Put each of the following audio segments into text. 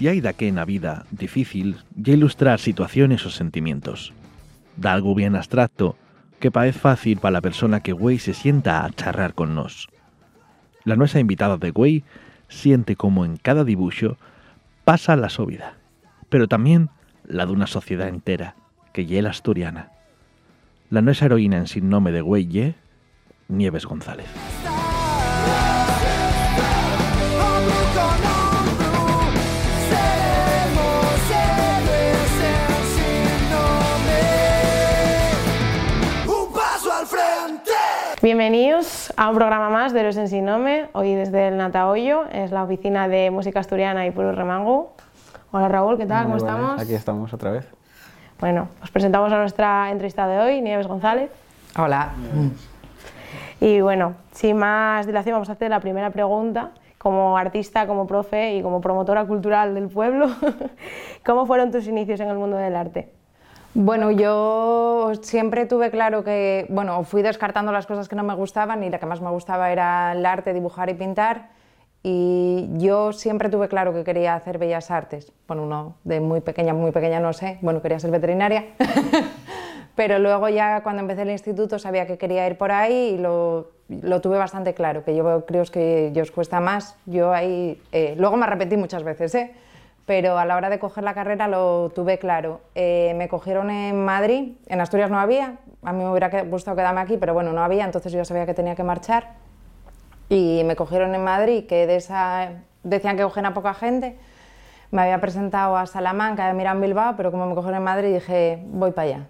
si hay de que na vida difícil ya ilustrar situaciones o sentimientos. Da algo bien abstracto que parece fácil para la persona que güey se sienta a charrar con nos. La nuestra invitada de güey siente como en cada dibujo pasa la su vida, pero también la de una sociedad entera, que ye la asturiana. La nuestra heroína en sin nombre de güey ye Nieves González. Bienvenidos a un programa más de Los en Sinome, hoy desde el Natahoyo, es la oficina de música asturiana y puro remango. Hola Raúl, ¿qué tal? Muy ¿Cómo buenas, estamos? Aquí estamos otra vez. Bueno, os presentamos a nuestra entrevistada de hoy, Nieves González. Hola. Y bueno, sin más dilación vamos a hacer la primera pregunta. Como artista, como profe y como promotora cultural del pueblo, ¿cómo fueron tus inicios en el mundo del arte? Bueno, yo siempre tuve claro que, bueno, fui descartando las cosas que no me gustaban y la que más me gustaba era el arte, dibujar y pintar. Y yo siempre tuve claro que quería hacer bellas artes. Bueno, no, de muy pequeña, muy pequeña no sé. Bueno, quería ser veterinaria. Pero luego ya cuando empecé el instituto sabía que quería ir por ahí y lo, lo tuve bastante claro, que yo creo que yo os cuesta más. Yo ahí, eh, luego me arrepentí muchas veces, ¿eh? Pero a la hora de coger la carrera lo tuve claro. Eh, me cogieron en Madrid, en Asturias no había, a mí me hubiera gustado quedarme aquí, pero bueno, no había, entonces yo ya sabía que tenía que marchar. Y me cogieron en Madrid, que de esa decían que cogían a poca gente. Me había presentado a Salamanca, de Mirán Bilbao, pero como me cogieron en Madrid dije, voy para allá.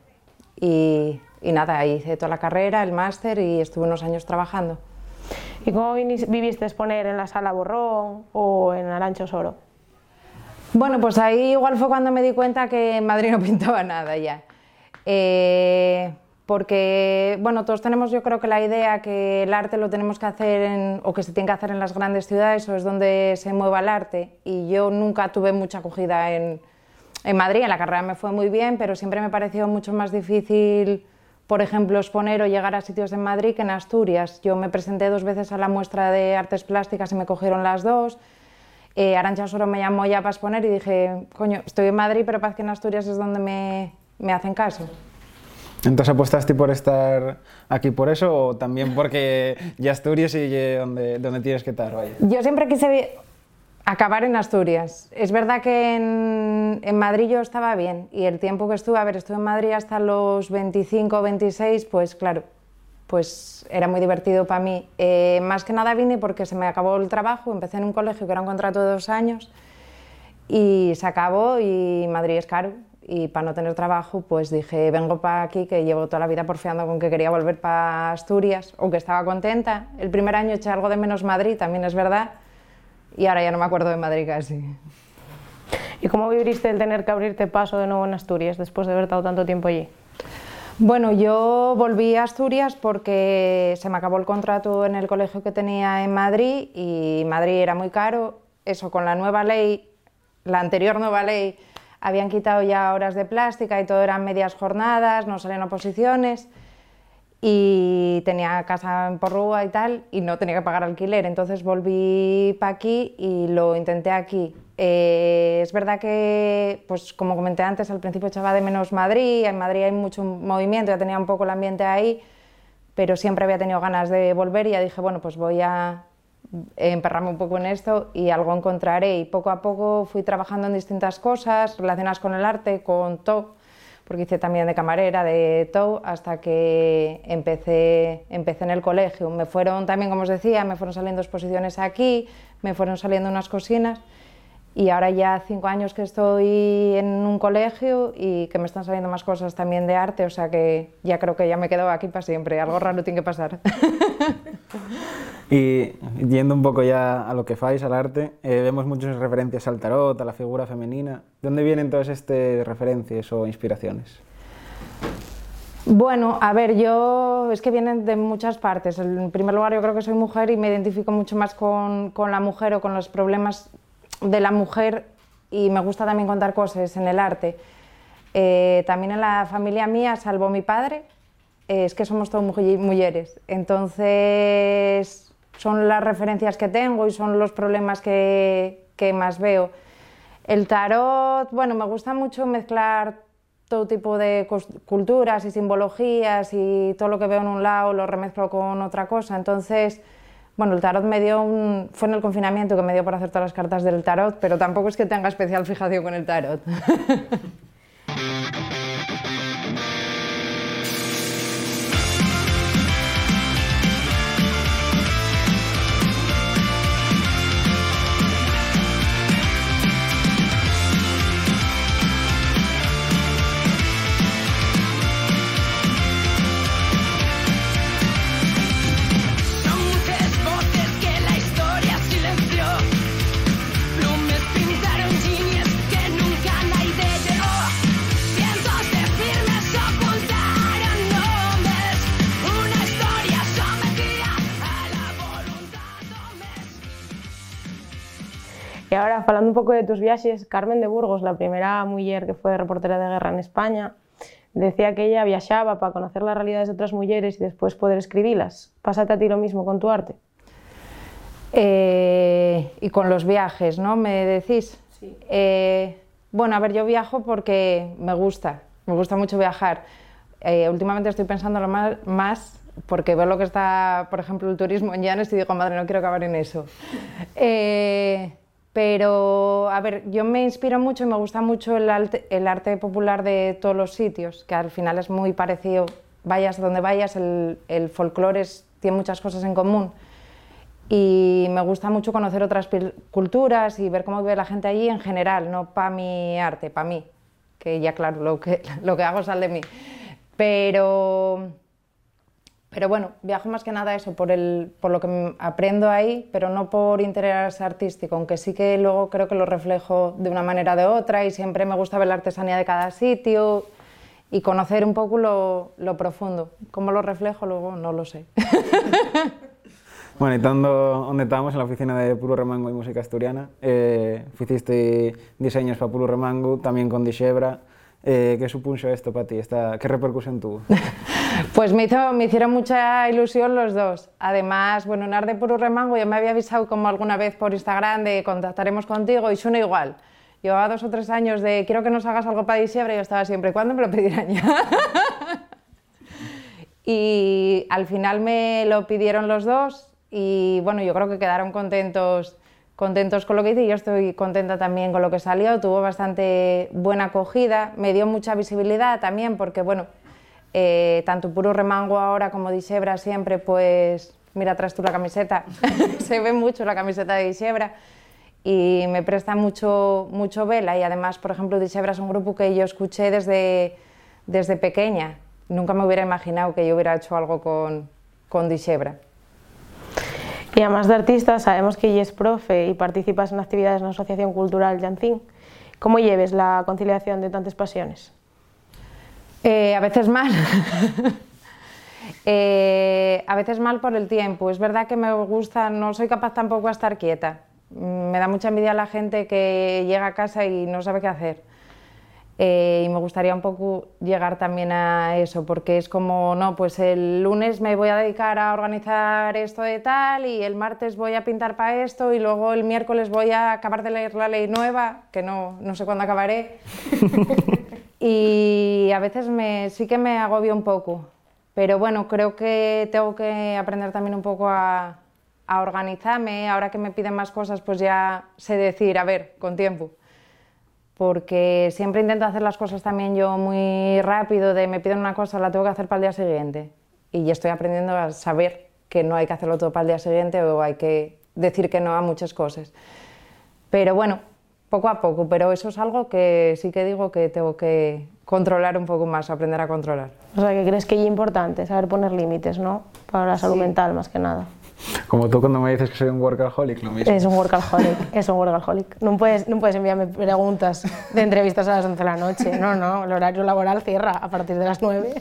Y, y nada, hice toda la carrera, el máster y estuve unos años trabajando. ¿Y cómo viviste exponer en la Sala Borrón o en Arancho Soro? Bueno, pues ahí igual fue cuando me di cuenta que en Madrid no pintaba nada ya. Eh, porque, bueno, todos tenemos yo creo que la idea que el arte lo tenemos que hacer en- o que se tiene que hacer en las grandes ciudades o es donde se mueva el arte. Y yo nunca tuve mucha acogida en, en Madrid, en la carrera me fue muy bien, pero siempre me pareció mucho más difícil, por ejemplo, exponer o llegar a sitios en Madrid que en Asturias. Yo me presenté dos veces a la muestra de artes plásticas y me cogieron las dos. Eh, Arantxa Soro me llamó ya para exponer y dije, coño, estoy en Madrid, pero parece que en Asturias es donde me, me hacen caso. Entonces apostaste por estar aquí por eso o también porque ya Asturias y donde, donde tienes que estar, vaya. Yo siempre quise acabar en Asturias. Es verdad que en, en Madrid yo estaba bien y el tiempo que estuve, a ver, estuve en Madrid hasta los 25 26, pues claro, pues era muy divertido para mí. Eh, más que nada vine porque se me acabó el trabajo, empecé en un colegio que era un contrato de dos años y se acabó y Madrid es caro y para no tener trabajo pues dije vengo para aquí que llevo toda la vida porfiando con que quería volver para Asturias aunque estaba contenta el primer año eché algo de menos Madrid también es verdad y ahora ya no me acuerdo de Madrid casi ¿Y cómo viviste el tener que abrirte paso de nuevo en Asturias después de haber estado tanto tiempo allí? Bueno, yo volví a Asturias porque se me acabó el contrato en el colegio que tenía en Madrid y Madrid era muy caro. Eso con la nueva ley, la anterior nueva ley, habían quitado ya horas de plástica y todo eran medias jornadas, no salían oposiciones y tenía casa en Porrúa y tal y no tenía que pagar alquiler. Entonces volví para aquí y lo intenté aquí. Eh, es verdad que, pues como comenté antes, al principio echaba de menos Madrid, en Madrid hay mucho movimiento, ya tenía un poco el ambiente ahí, pero siempre había tenido ganas de volver y ya dije, bueno, pues voy a emperrarme un poco en esto y algo encontraré. Y poco a poco fui trabajando en distintas cosas relacionadas con el arte, con todo porque hice también de camarera, de todo, hasta que empecé, empecé en el colegio. Me fueron también, como os decía, me fueron saliendo exposiciones aquí, me fueron saliendo unas cocinas y ahora ya cinco años que estoy en un colegio y que me están saliendo más cosas también de arte, o sea que ya creo que ya me quedo aquí para siempre, algo raro tiene que pasar. Y yendo un poco ya a lo que fais, al arte, eh, vemos muchas referencias al tarot, a la figura femenina. ¿De dónde vienen todas estas referencias o inspiraciones? Bueno, a ver, yo es que vienen de muchas partes. En primer lugar, yo creo que soy mujer y me identifico mucho más con, con la mujer o con los problemas de la mujer y me gusta también contar cosas en el arte. Eh, también en la familia mía, salvo mi padre, eh, es que somos todos mujer- mujeres. Entonces, son las referencias que tengo y son los problemas que, que más veo. El tarot, bueno, me gusta mucho mezclar todo tipo de culturas y simbologías y todo lo que veo en un lado lo remezclo con otra cosa. Entonces, bueno, el tarot me dio un... fue en el confinamiento que me dio por hacer todas las cartas del tarot, pero tampoco es que tenga especial fijación con el tarot. hablando un poco de tus viajes, Carmen de Burgos, la primera mujer que fue reportera de guerra en España, decía que ella viajaba para conocer las realidades de otras mujeres y después poder escribirlas. ¿Pásate a ti lo mismo con tu arte? Eh, y con los viajes, ¿no? ¿Me decís? Sí. Eh, bueno, a ver, yo viajo porque me gusta, me gusta mucho viajar. Eh, últimamente estoy pensando más, más porque veo lo que está, por ejemplo, el turismo en Llanes y digo, madre, no quiero acabar en eso. Pero, a ver, yo me inspiro mucho y me gusta mucho el arte, popular de todos los sitios, que al final es muy parecido, vayas donde vayas, el, el folclore tiene muchas cosas en común. Y me gusta mucho conocer otras culturas y ver cómo vive la gente allí en general, no para mi arte, para mí, que ya claro, lo que, lo que hago sale de mí. Pero pero bueno, viajo más que nada eso, por, el, por lo que aprendo ahí, pero no por interés artístico, aunque sí que luego creo que lo reflejo de una manera o de otra y siempre me gusta ver la artesanía de cada sitio y conocer un poco lo, lo profundo. ¿Cómo lo reflejo luego? No lo sé. Bueno, y estando donde estábamos, en la oficina de Puro Remango y Música Asturiana, eh, hiciste diseños para Puro Remango, también con Dixebra, eh, ¿Qué supuso esto para ti? Esta, ¿Qué repercusión tuvo? pues me, hizo, me hicieron mucha ilusión los dos. Además, bueno, en Arde Puro Remango ya me había avisado como alguna vez por Instagram de contactaremos contigo y suena igual. Llevaba dos o tres años de quiero que nos hagas algo para diciembre y yo estaba siempre, ¿cuándo me lo pedirán ya? y al final me lo pidieron los dos y bueno, yo creo que quedaron contentos contentos con lo que hice y yo estoy contenta también con lo que salió. Tuvo bastante buena acogida, me dio mucha visibilidad también porque, bueno, eh, tanto Puro Remango ahora como Dixebra siempre, pues, mira atrás tú la camiseta, se ve mucho la camiseta de Dixebra y me presta mucho, mucho vela y además, por ejemplo, Dixebra es un grupo que yo escuché desde, desde pequeña. Nunca me hubiera imaginado que yo hubiera hecho algo con, con Dixebra. Y además de artista, sabemos que ella es profe y participas en actividades en la Asociación Cultural Yancín. ¿Cómo lleves la conciliación de tantas pasiones? Eh, a veces mal. Eh, a veces mal por el tiempo. Es verdad que me gusta, no soy capaz tampoco de estar quieta. Me da mucha envidia la gente que llega a casa y no sabe qué hacer. Eh, y me gustaría un poco llegar también a eso, porque es como, no, pues el lunes me voy a dedicar a organizar esto de tal y el martes voy a pintar para esto y luego el miércoles voy a acabar de leer la ley nueva, que no, no sé cuándo acabaré. y a veces me, sí que me agobio un poco, pero bueno, creo que tengo que aprender también un poco a, a organizarme, ahora que me piden más cosas, pues ya sé decir, a ver, con tiempo porque siempre intento hacer las cosas también yo muy rápido, de me piden una cosa, la tengo que hacer para el día siguiente. Y ya estoy aprendiendo a saber que no hay que hacerlo todo para el día siguiente o hay que decir que no a muchas cosas. Pero bueno, poco a poco, pero eso es algo que sí que digo que tengo que controlar un poco más, aprender a controlar. O sea, que crees que es importante saber poner límites, ¿no? Para la salud mental más que nada. Como tú cuando me dices que soy un workaholic, lo mismo. Es un workaholic, es un workaholic. No puedes, no puedes enviarme preguntas de entrevistas a las 11 de la noche. No, no, el horario laboral cierra a partir de las 9.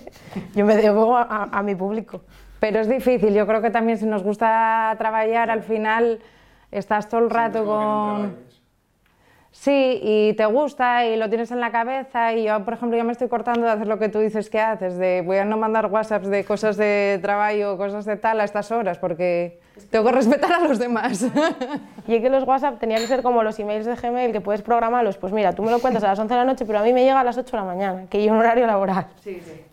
Yo me debo a, a mi público. Pero es difícil, yo creo que también si nos gusta trabajar, al final estás todo el rato con... Sí, y te gusta y lo tienes en la cabeza y yo, por ejemplo, ya me estoy cortando de hacer lo que tú dices que haces, de voy a no mandar WhatsApps de cosas de trabajo o cosas de tal a estas horas porque tengo que respetar a los demás. Y es que los WhatsApp tenía que ser como los emails de Gmail que puedes programarlos, pues mira, tú me lo cuentas a las 11 de la noche, pero a mí me llega a las 8 de la mañana, que hay un horario laboral. Sí, sí.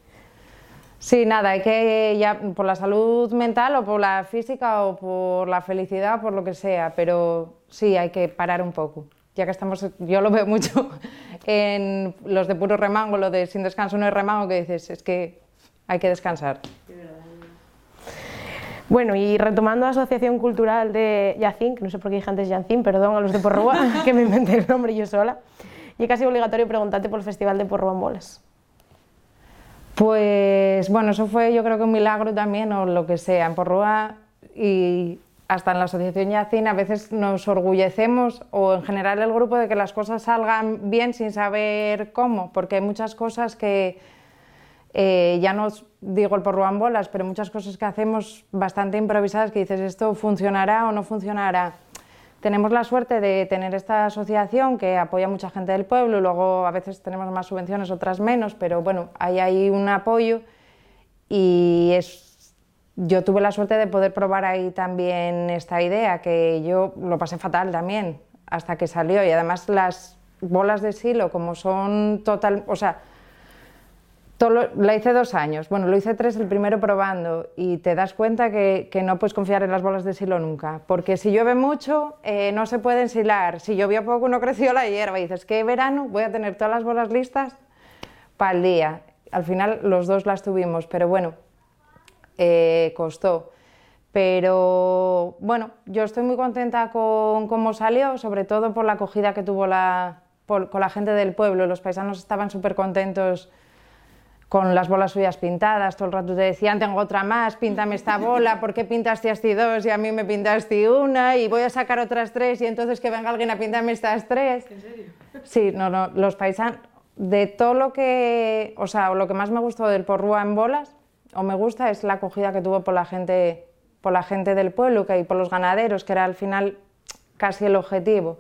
Sí, nada, hay que ya por la salud mental o por la física o por la felicidad, por lo que sea, pero sí, hay que parar un poco. Ya que estamos, yo lo veo mucho en los de puro remango, lo de sin descanso no es remango, que dices, es que hay que descansar. Bueno, y retomando la Asociación Cultural de Yacín, que no sé por qué dije antes Yacín, perdón a los de Porrúa, que me inventé el nombre yo sola, y casi obligatorio preguntarte por el Festival de Porrúa en Bolas. Pues bueno, eso fue yo creo que un milagro también o lo que sea. En Porrúa y hasta en la Asociación Yacín a veces nos orgullecemos o en general el grupo de que las cosas salgan bien sin saber cómo, porque hay muchas cosas que eh, ya no digo el Porrúa en bolas, pero muchas cosas que hacemos bastante improvisadas que dices esto funcionará o no funcionará. Tenemos la suerte de tener esta asociación que apoya a mucha gente del pueblo, luego a veces tenemos más subvenciones, otras menos, pero bueno, hay ahí un apoyo y es, yo tuve la suerte de poder probar ahí también esta idea, que yo lo pasé fatal también hasta que salió. Y además las bolas de silo como son total, o sea, la hice dos años, bueno, lo hice tres, el primero probando, y te das cuenta que, no puedes confiar en las bolas de silo nunca, porque si llueve mucho eh, no se puede ensilar, si llovió poco no creció la hierba, y dices, ¿qué verano? Voy a tener todas las bolas listas para el día. Al final los dos las tuvimos, pero bueno, eh, costó. Pero bueno, yo estoy muy contenta con cómo salió, sobre todo por la acogida que tuvo la, con la gente del pueblo, los paisanos estaban súper contentos con las bolas suyas pintadas, todo el rato te decían, tengo otra más, píntame esta bola, ¿por qué pintaste así dos y a mí me pintaste una? Y voy a sacar otras tres y entonces que venga alguien a pintarme estas tres. ¿En serio? Sí, no, no, los paisanos, de todo lo que, o sea, lo que más me gustó del Porrúa en bolas, o me gusta, es la acogida que tuvo por la gente, por la gente del pueblo que, y por los ganaderos, que era al final casi el objetivo.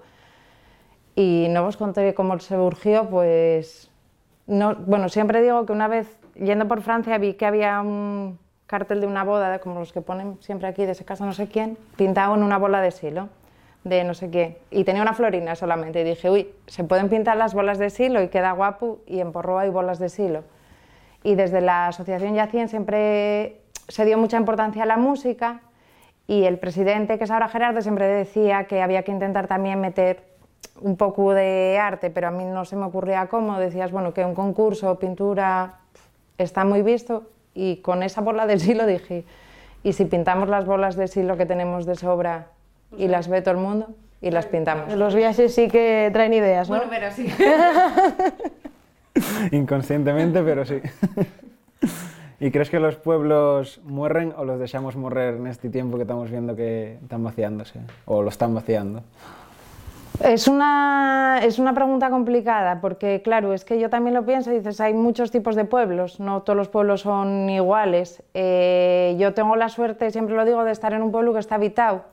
Y no os conté cómo se urgió, pues no, bueno, siempre digo que una vez yendo por Francia vi que había un cartel de una boda, como los que ponen siempre aquí, de ese caso no sé quién, pintado en una bola de silo, de no sé qué. Y tenía una florina solamente. Y dije, uy, se pueden pintar las bolas de silo y queda guapo, y en Porroa hay bolas de silo. Y desde la Asociación Yacien siempre se dio mucha importancia a la música, y el presidente, que es ahora Gerardo, siempre decía que había que intentar también meter un poco de arte, pero a mí no se me ocurría cómo. Decías, bueno, que un concurso, pintura, está muy visto. Y con esa bola de silo dije, ¿y si pintamos las bolas de silo que tenemos de sobra y las ve todo el mundo? Y las pintamos. Los viajes sí que traen ideas, ¿no? Bueno, pero sí. Inconscientemente, pero sí. ¿Y crees que los pueblos mueren o los dejamos morrer en este tiempo que estamos viendo que están vaciándose? ¿O lo están vaciando? Es una, es una pregunta complicada porque, claro, es que yo también lo pienso dices, hay muchos tipos de pueblos, no todos los pueblos son iguales. Eh, yo tengo la suerte, siempre lo digo, de estar en un pueblo que está habitado,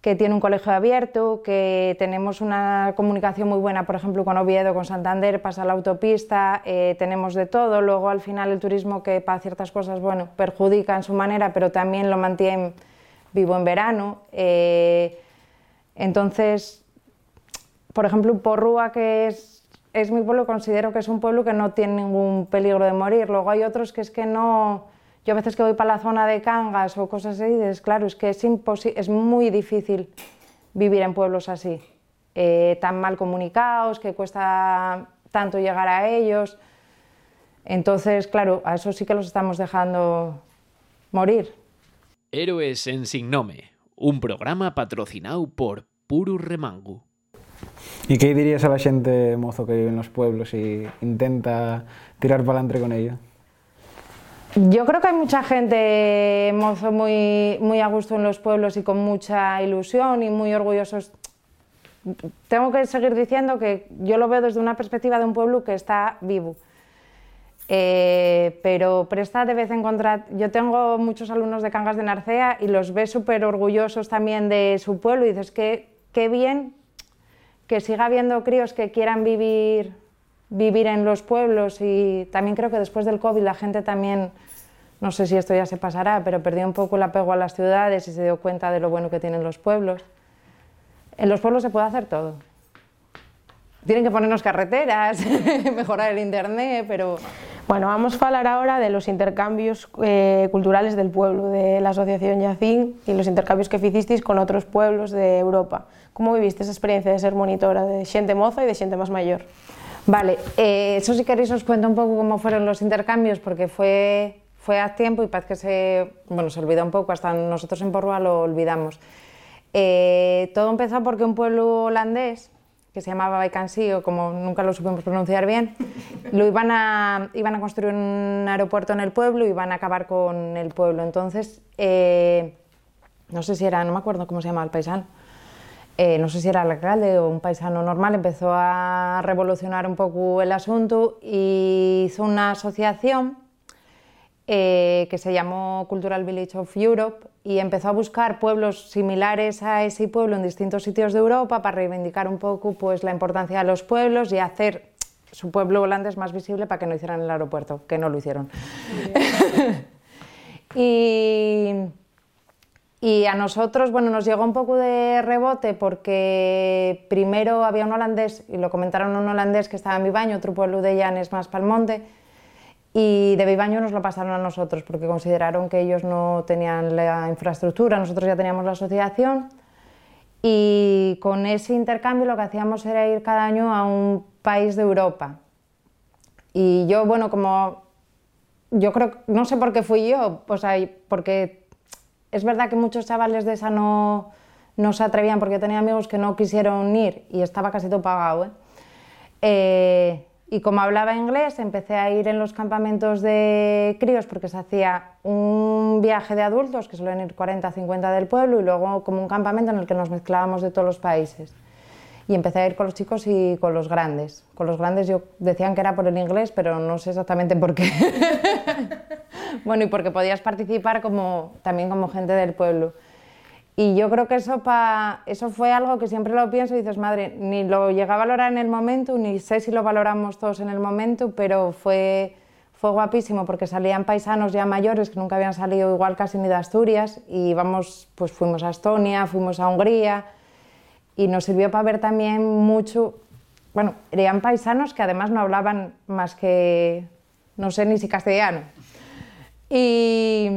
que tiene un colegio abierto, que tenemos una comunicación muy buena, por ejemplo, con Oviedo, con Santander, pasa la autopista, eh, tenemos de todo. Luego, al final, el turismo que para ciertas cosas, bueno, perjudica en su manera, pero también lo mantiene vivo en verano. Eh, entonces, por ejemplo, Porrúa, que es, es mi pueblo, considero que es un pueblo que no tiene ningún peligro de morir. Luego hay otros que es que no... Yo a veces que voy para la zona de Cangas o cosas así, dices, claro, es que es, es muy difícil vivir en pueblos así, eh, tan mal comunicados, que cuesta tanto llegar a ellos. Entonces, claro, a eso sí que los estamos dejando morir. Héroes en Signome, un programa patrocinado por Puru Remangu. ¿Y qué dirías a la gente mozo que vive en los pueblos y intenta tirar para adelante con ello? Yo creo que hay mucha gente mozo muy, muy a gusto en los pueblos y con mucha ilusión y muy orgullosos. Tengo que seguir diciendo que yo lo veo desde una perspectiva de un pueblo que está vivo. Eh, pero presta de vez en cuando. Yo tengo muchos alumnos de Cangas de Narcea y los ves súper orgullosos también de su pueblo y dices que qué bien que siga habiendo críos que quieran vivir, vivir en los pueblos y también creo que después del COVID la gente también, no sé si esto ya se pasará, pero perdió un poco el apego a las ciudades y se dio cuenta de lo bueno que tienen los pueblos. En los pueblos se puede hacer todo. Tienen que ponernos carreteras, mejorar el internet, pero Bueno, vamos a hablar ahora de los intercambios eh, culturales del pueblo, de la Asociación Yacín y los intercambios que hicisteis con otros pueblos de Europa. ¿Cómo viviste esa experiencia de ser monitora de xente moza y de xente más mayor? Vale, eh, eso si queréis os cuento un poco cómo fueron los intercambios, porque fue, fue hace tiempo y parece que se, bueno, se olvida un poco, hasta nosotros en Porrúa lo olvidamos. Eh, todo empezó porque un pueblo holandés, que se llamaba Baicansí, o como nunca lo supimos pronunciar bien, lo iban a, iban a construir un aeropuerto en el pueblo y iban a acabar con el pueblo. Entonces, eh, no sé si era, no me acuerdo cómo se llama el paisano, eh, no sé si era el alcalde o un paisano normal, empezó a revolucionar un poco el asunto y hizo una asociación eh, que se llamó Cultural Village of Europe y empezó a buscar pueblos similares a ese pueblo en distintos sitios de Europa para reivindicar un poco pues, la importancia de los pueblos y hacer su pueblo holandés más visible para que no hicieran el aeropuerto, que no lo hicieron. y, y a nosotros, bueno, nos llegó un poco de rebote porque primero había un holandés, y lo comentaron un holandés que estaba en Vivaño, pueblo de Llanes más Palmonte, y de Vivaño nos lo pasaron a nosotros porque consideraron que ellos no tenían la infraestructura, nosotros ya teníamos la asociación, y con ese intercambio lo que hacíamos era ir cada año a un país de Europa. Y yo, bueno, como yo creo, no sé por qué fui yo, o sea, porque es verdad que muchos chavales de esa no, no se atrevían porque tenía amigos que no quisieron ir y estaba casi todo pagado. ¿eh? Eh, y como hablaba inglés, empecé a ir en los campamentos de críos porque se hacía un viaje de adultos, que suelen ir 40 50 del pueblo, y luego como un campamento en el que nos mezclábamos de todos los países. Y empecé a ir con los chicos y con los grandes. Con los grandes yo decían que era por el inglés, pero no sé exactamente por qué. bueno, y porque podías participar como, también como gente del pueblo. Y yo creo que eso, pa, eso fue algo que siempre lo pienso y dices, madre, ni lo llegué a valorar en el momento, ni sé si lo valoramos todos en el momento, pero fue, fue guapísimo porque salían paisanos ya mayores que nunca habían salido igual casi ni de Asturias y vamos, pues fuimos a Estonia, fuimos a Hungría y nos sirvió para ver también mucho, bueno, eran paisanos que además no hablaban más que, no sé ni si castellano. Y,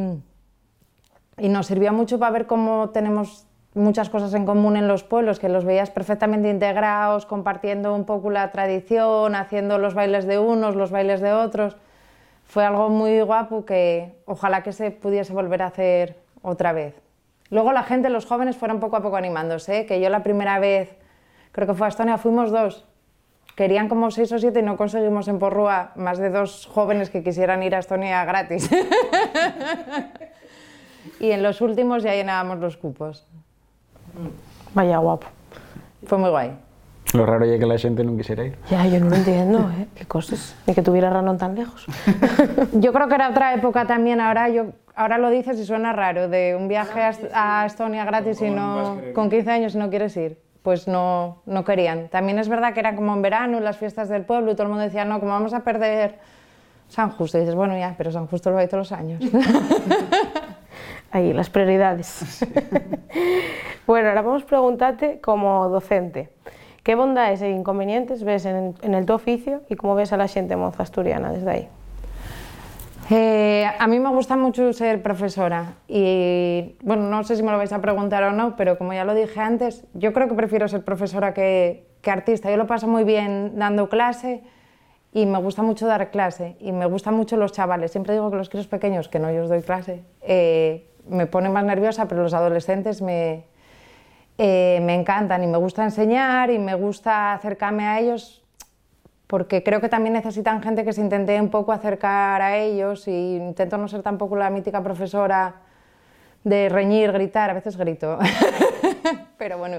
y nos sirvió mucho para ver cómo tenemos muchas cosas en común en los pueblos, que los veías perfectamente integrados, compartiendo un poco la tradición, haciendo los bailes de unos, los bailes de otros. Fue algo muy guapo que ojalá que se pudiese volver a hacer otra vez. Luego la gente, los jóvenes, fueron poco a poco animándose, ¿eh? que yo la primera vez, creo que fue a Estonia, fuimos dos. Querían como seis o siete y no conseguimos en Porrúa más de dos jóvenes que quisieran ir a Estonia gratis. y en los últimos ya llenábamos los cupos. Vaya guapo. Fue muy guay. Lo raro es que la gente no quisiera ir. Ya, yo no lo entiendo, ¿eh? Qué cosas. Ni que tuviera Ranón tan lejos. Yo creo que era otra época también, ahora, yo, ahora lo dices y suena raro, de un viaje a, Est- a Estonia gratis y no, con 15 años y no quieres ir. Pues no, no querían. También es verdad que era como en verano, las fiestas del pueblo, y todo el mundo decía, no, como vamos a perder San Justo. Y dices, bueno, ya, pero San Justo lo hay todos los años. Ahí, las prioridades. bueno, ahora vamos a preguntarte como docente. ¿Qué bondades e inconvenientes ves en, en el tu oficio y cómo ves a la xente moza asturiana desde ahí? Eh, a mí me gusta mucho ser profesora y, bueno, no sé si me lo vais a preguntar o no, pero como ya lo dije antes, yo creo que prefiero ser profesora que, artista. Yo lo paso muy bien dando clase y me gusta mucho dar clase y me gustan mucho los chavales. Siempre digo que los críos pequeños, que no yo os doy clase, eh, me ponen más nerviosa, pero los adolescentes me, eh, me encantan y me gusta enseñar y me gusta acercarme a ellos porque creo que también necesitan gente que se intente un poco acercar a ellos y intento no ser tampoco la mítica profesora de reñir, gritar, a veces grito, pero bueno,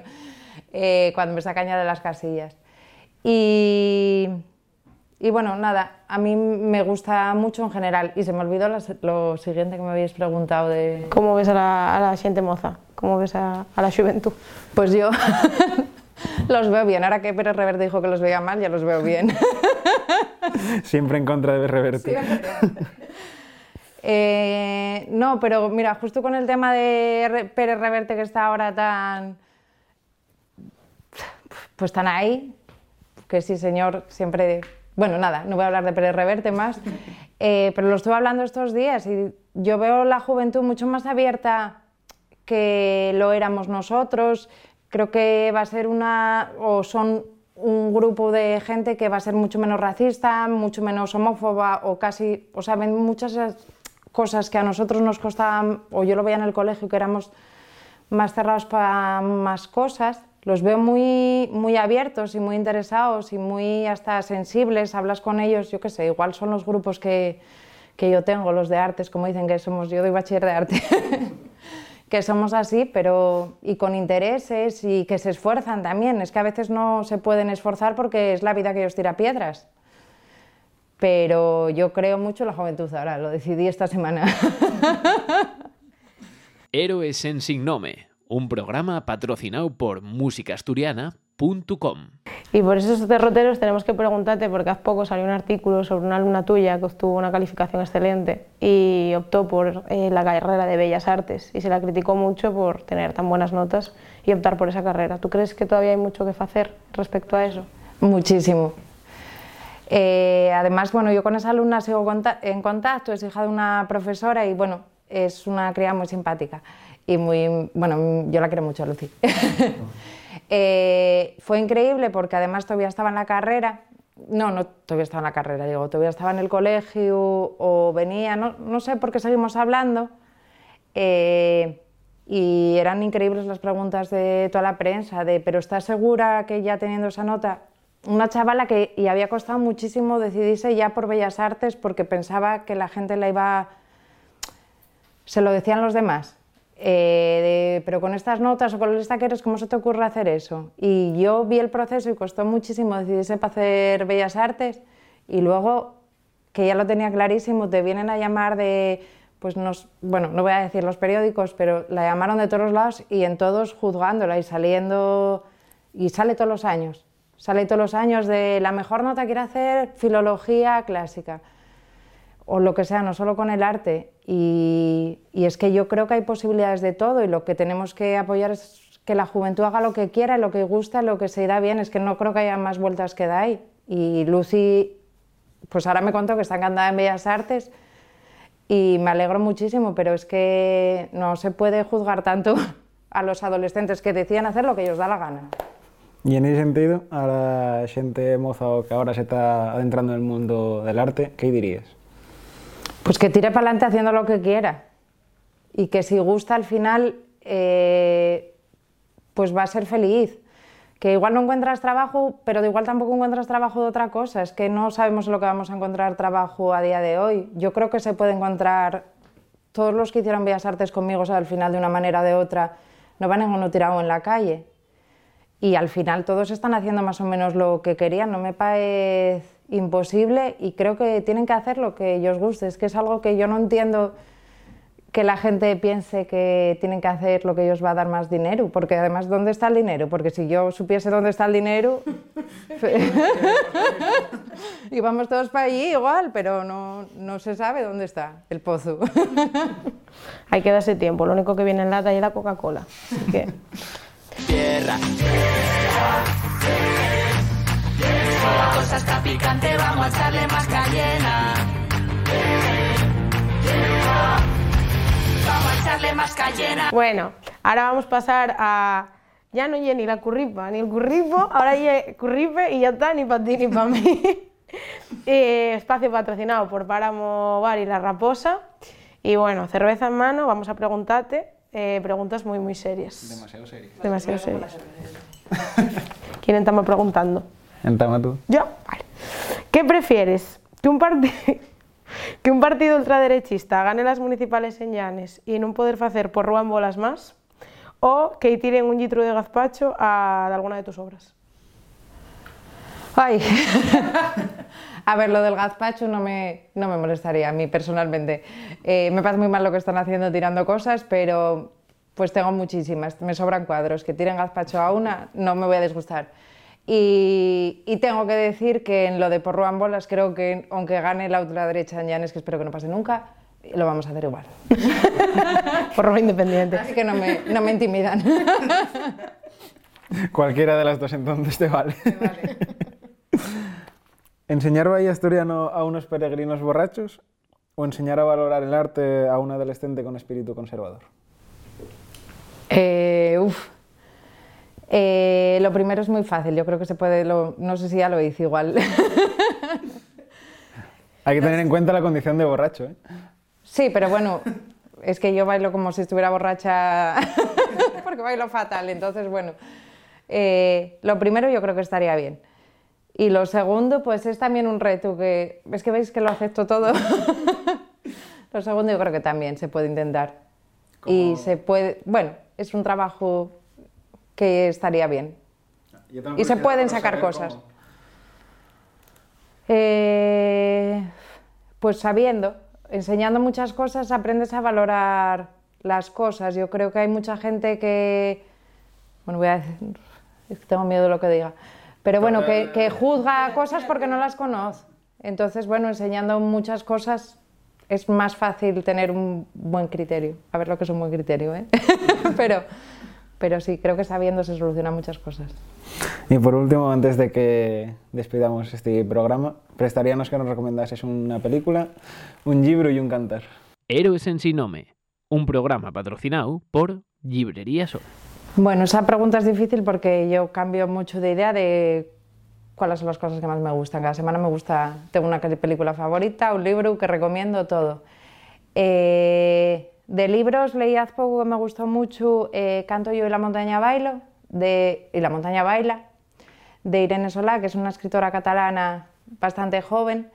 eh, cuando me sacan ya de las casillas. Y, y bueno, nada, a mí me gusta mucho en general y se me olvidó las- lo siguiente que me habéis preguntado de... ¿Cómo ves a la, a la xente moza? ¿Cómo ves a, a la juventud? Pues yo, los veo bien. Ahora que Pérez Reverte dijo que los veía mal, ya los veo bien. Siempre en contra de Reverte. Eh, no, pero mira, justo con el tema de Re- Pérez Reverte que está ahora tan... Pues tan ahí, que sí, señor, siempre... Bueno, nada, no voy a hablar de Pérez Reverte más, eh, pero lo estuve hablando estos días y yo veo la juventud mucho más abierta que lo éramos nosotros. Creo que va a ser una, o son un grupo de gente que va a ser mucho menos racista, mucho menos homófoba o casi, o sea, ven muchas cosas que a nosotros nos costaban, o yo lo veía en el colegio, que éramos más cerrados para más cosas. Los veo muy, muy abiertos y muy interesados y muy hasta sensibles. Hablas con ellos, yo qué sé, igual son los grupos que, que yo tengo, los de artes, como dicen que somos, yo doy bachiller de arte, que somos así, pero y con intereses y que se esfuerzan también. Es que a veces no se pueden esforzar porque es la vida que ellos tira piedras. Pero yo creo mucho en la juventud ahora, lo decidí esta semana. Héroes en Sin Nome, un programa patrocinado por Y por esos derroteros tenemos que preguntarte, porque hace poco salió un artículo sobre una alumna tuya que obtuvo una calificación excelente y optó por eh, la carrera de Bellas Artes y se la criticó mucho por tener tan buenas notas y optar por esa carrera. ¿Tú crees que todavía hay mucho que hacer respecto a eso? Muchísimo. Eh, además, bueno, yo con esa alumna sigo en contacto, es hija de una profesora y bueno, es una cría muy simpática y muy, bueno, yo la quiero mucho, Lucy. Eh, fue increíble porque además todavía estaba en la carrera, no, no, todavía estaba en la carrera, digo, todavía estaba en el colegio o venía, no, sé por qué seguimos hablando. Eh, y eran increíbles las preguntas de toda la prensa, de, pero ¿estás segura que ya teniendo esa nota? Una chavala que y había costado muchísimo decidirse ya por Bellas Artes porque pensaba que la gente la iba... Se lo decían los demás. Eh, de, pero con estas notas o con esta que eres, ¿cómo se te ocurre hacer eso? Y yo vi el proceso y costó muchísimo decidirse para hacer Bellas Artes y luego, que ya lo tenía clarísimo, te vienen a llamar de pues nos, bueno, no voy a decir los periódicos, pero la llamaron de todos lados y en todos juzgándola y saliendo, y sale todos los años, sale todos los años de la mejor nota quiere hacer filología clásica o lo que sea, no solo con el arte. Y, y es que yo creo que hay posibilidades de todo y lo que tenemos que apoyar es que la juventud haga lo que quiera, lo que gusta, lo que se da bien. Es que no creo que haya más vueltas que da ahí. Y Lucy, pues ahora me contó que está encantada en Bellas Artes y me alegro muchísimo, pero es que no se puede juzgar tanto a los adolescentes que decían hacer lo que ellos da la gana. Y en ese sentido, a la xente moza que ahora se está adentrando en el mundo del arte, ¿qué dirías? Pues que tire para adelante haciendo lo que quiera y que si gusta al final, eh, pues va a ser feliz. Que igual no encuentras trabajo, pero de igual tampoco encuentras trabajo de otra cosa. Es que no sabemos lo que vamos a encontrar trabajo a día de hoy. Yo creo que se puede encontrar, todos los que hicieron Bellas Artes conmigo, o al final de una manera o de otra, no van ninguno tirado en la calle. Y al final todos están haciendo más o menos lo que querían. No me parece imposible y creo que tienen que hacer lo que ellos guste. Es que es algo que yo no entiendo que la gente piense que tienen que hacer lo que ellos va a dar más dinero, porque además, ¿dónde está el dinero? Porque si yo supiese dónde está el dinero, íbamos todos para allí igual, pero no, no se sabe dónde está el pozo. Hay que darse tiempo, lo único que viene en lata es la Coca-Cola. Así que tierra. La cosa está picante, vamos a echarle más cayena. Vamos a echarle más cayena. Bueno, ahora vamos a pasar a. Ya no llegue ni la curripa ni el curripo, ahora llegue curripe y ya está, ni para ti ni para mí. Eh, espacio patrocinado por Páramo Bar y La Raposa. Y bueno, cerveza en mano, vamos a preguntarte eh, preguntas muy, muy serias. Demasiado serio. Demasiado serias. ¿Quién estamos preguntando? Entama tú. Yo, vale. ¿Qué prefieres? ¿Que un, que un partido ultraderechista gane las municipales en Llanes y non poder facer por Ruan bolas más? ¿O que tiren un litro de gazpacho a alguna de tus obras? Ay. A ver, lo del gazpacho no me, no me molestaría a mí personalmente. Eh, me parece muy mal lo que están haciendo tirando cosas, pero pues tengo muchísimas, me sobran cuadros. Que tiren gazpacho a una, no me voy a disgustar. Y, y tengo que decir que en lo de porro en bolas, creo que aunque gane la ultraderecha en Llanes, que espero que no pase nunca, lo vamos a hacer igual. Porro independiente. Así que no me, no me intimidan. Cualquiera de las dos entonces te vale. ¿Enseñar bahía asturiano a unos peregrinos borrachos o enseñar a valorar el arte a un adolescente con espíritu conservador? Eh, uf. Eh, lo primero es muy fácil, yo creo que se puede, lo- no sé si ya lo hice igual. Hay que tener en cuenta la condición de borracho, ¿eh? Sí, pero bueno, es que yo bailo como si estuviera borracha, porque bailo fatal, entonces bueno, eh, lo primero yo creo que estaría bien. Y lo segundo, pues es también un reto, que es que veis que lo acepto todo. lo segundo yo creo que también se puede intentar. Y se puede, bueno, es un trabajo que estaría bien. Y se pueden sacar cosas. Eh, pues sabiendo, enseñando muchas cosas, aprendes a valorar las cosas. Yo creo que hay mucha gente que, bueno, voy a decir, tengo miedo de lo que diga, pero bueno, que, que juzga cosas porque no las conoce. Entonces, bueno, enseñando muchas cosas es más fácil tener un buen criterio. A ver lo que es un buen criterio, ¿eh? pero, pero sí, creo que sabiendo se solucionan muchas cosas. Y por último, antes de que despidamos este programa, prestaríamos que nos recomendases una película, un libro y un cantar. Héroes en Sin Nome, un programa patrocinado por Librería Sol. Bueno, esa pregunta es difícil porque yo cambio mucho de idea de cuáles son las cosas que más me gustan. Cada semana me gusta, tengo una película favorita, un libro que recomiendo, todo. Eh, de libros leí hace poco que me gustó mucho eh, Canto yo y la montaña bailo, de, y la montaña baila, de Irene Solá, que es una escritora catalana bastante joven.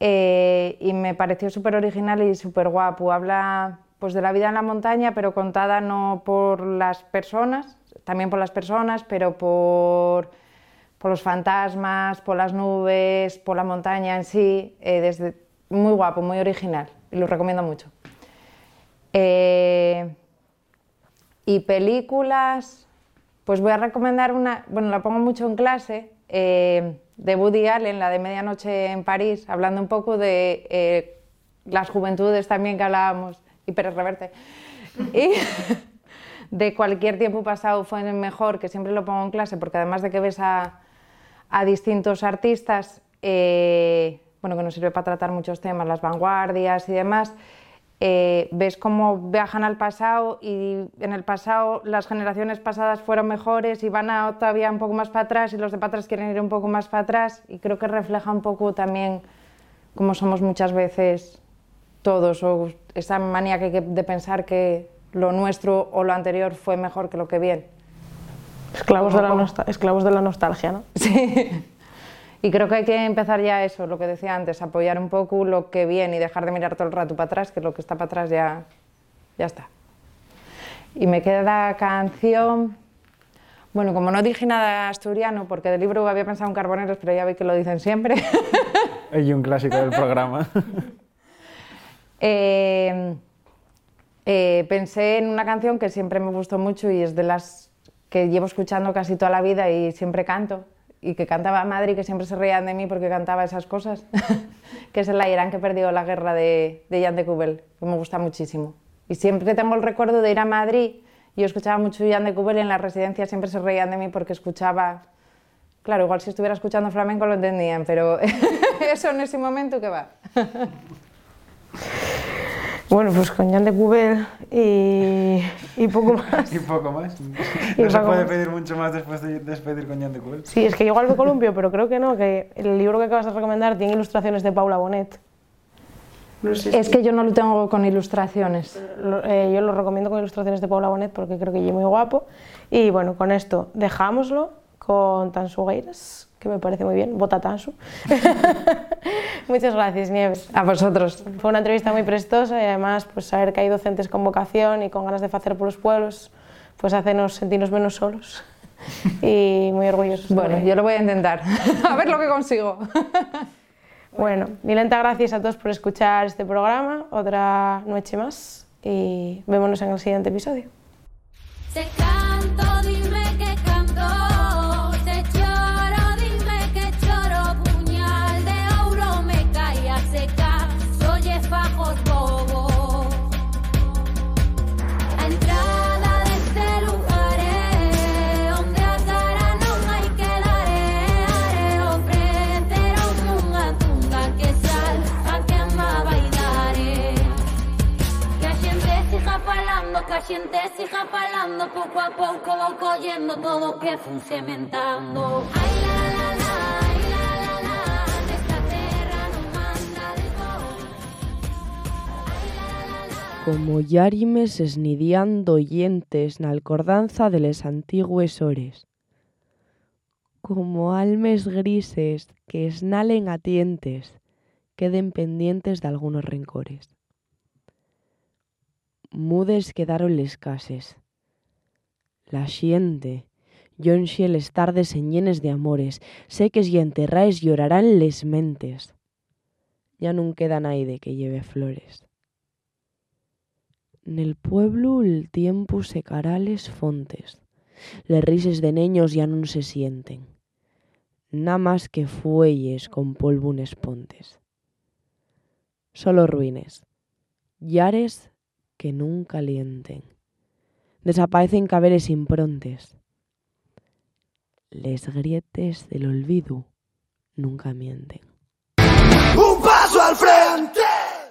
Eh, y me pareció súper original y súper guapo. Habla pues, de la vida en la montaña, pero contada no por las personas, también por las personas, pero por, por los fantasmas, por las nubes, por la montaña en sí. eh, desde, muy guapo, muy original y lo recomiendo mucho. Eh, y películas, pues voy a recomendar una, bueno, la pongo mucho en clase, eh, de Woody Allen, la de Medianoche en París, hablando un poco de eh, las juventudes también que hablábamos, y Pérez Reverte, y de cualquier tiempo pasado fue mejor, que siempre lo pongo en clase, porque además de que ves a, a distintos artistas, eh, bueno, que nos sirve para tratar muchos temas, las vanguardias y demás, eh, ves cómo viajan al pasado y en el pasado las generaciones pasadas fueron mejores y van a, todavía un poco más para atrás y los de para atrás quieren ir un poco más para atrás y creo que refleja un poco también cómo somos muchas veces todos o esa manía que hay que- de pensar que lo nuestro o lo anterior fue mejor que lo que viene. Esclavos de, la esclavos de la nostalgia, ¿no? Sí. Y creo que hay que empezar ya eso, lo que decía antes, apoyar un poco lo que viene y dejar de mirar todo el rato para atrás, que lo que está para atrás ya, ya está. Y me queda canción. Bueno, como no dije nada asturiano, porque del libro había pensado en Carboneros, pero ya vi que lo dicen siempre. Y un clásico del programa. Eh, eh, pensé en una canción que siempre me gustó mucho y es de las que llevo escuchando casi toda la vida y siempre canto. Y que cantaba Madrid, que siempre se reían de mí porque cantaba esas cosas. que es el Irán que perdió la guerra de, de Jan de Cubel, que me gusta muchísimo. Y siempre tengo el recuerdo de ir a Madrid. Yo escuchaba mucho Jan de Cubel y en la residencia siempre se reían de mí porque escuchaba. Claro, igual si estuviera escuchando flamenco lo entendían, pero eso en ese momento que va. Bueno, pues con Jan de Cubel y, y poco más. y poco más. Y No se puede más. pedir mucho más después de despedir con Jan de Cubel. Sí, es que igual me columpio, pero creo que no, que el libro que acabas de recomendar tiene ilustraciones de Paula Bonet. Es que yo no lo tengo con ilustraciones. Lo- eh, yo lo recomiendo con ilustraciones de Paula Bonet porque creo que es muy guapo. Y bueno, con esto dejámoslo con Tansu Gueiras, que me parece muy bien. Vota Tansu. Muchas gracias, Nieves. A vosotros. Fue una entrevista muy prestosa y además pues saber que hay docentes con vocación y con ganas de hacer por los pueblos, pues hacenos sentirnos menos solos y muy orgullosos. Bueno, yo lo voy a intentar. A ver lo que consigo. Bueno, milenta gracias a todos por escuchar este programa, otra noche más y vémonos en el siguiente episodio. Xente siga falando Pouco a pouco vou collendo todo que fun sementando Ai la la la, ai la la la Nesta terra non manda de como yárimes esnidiando oyentes na alcordanza de les antigües hores, como almes grises que esnalen a tientes, queden pendientes de algunos rencores. Mudes quedaron les cases. La xiente, yonxe les tardes enllenes de amores, seques y enterraes llorarán les mentes. Ya nun queda naide que lleve flores. Nel pueblo el tiempo secará les fontes. Les rises de neños ya non se sienten. Na más que fuelles con polvo unes pontes. Solo ruines. Llares que nunca lienten. Desaparecen caberes improntes. Les grietes del olvido nunca mienten. Un paso al frente.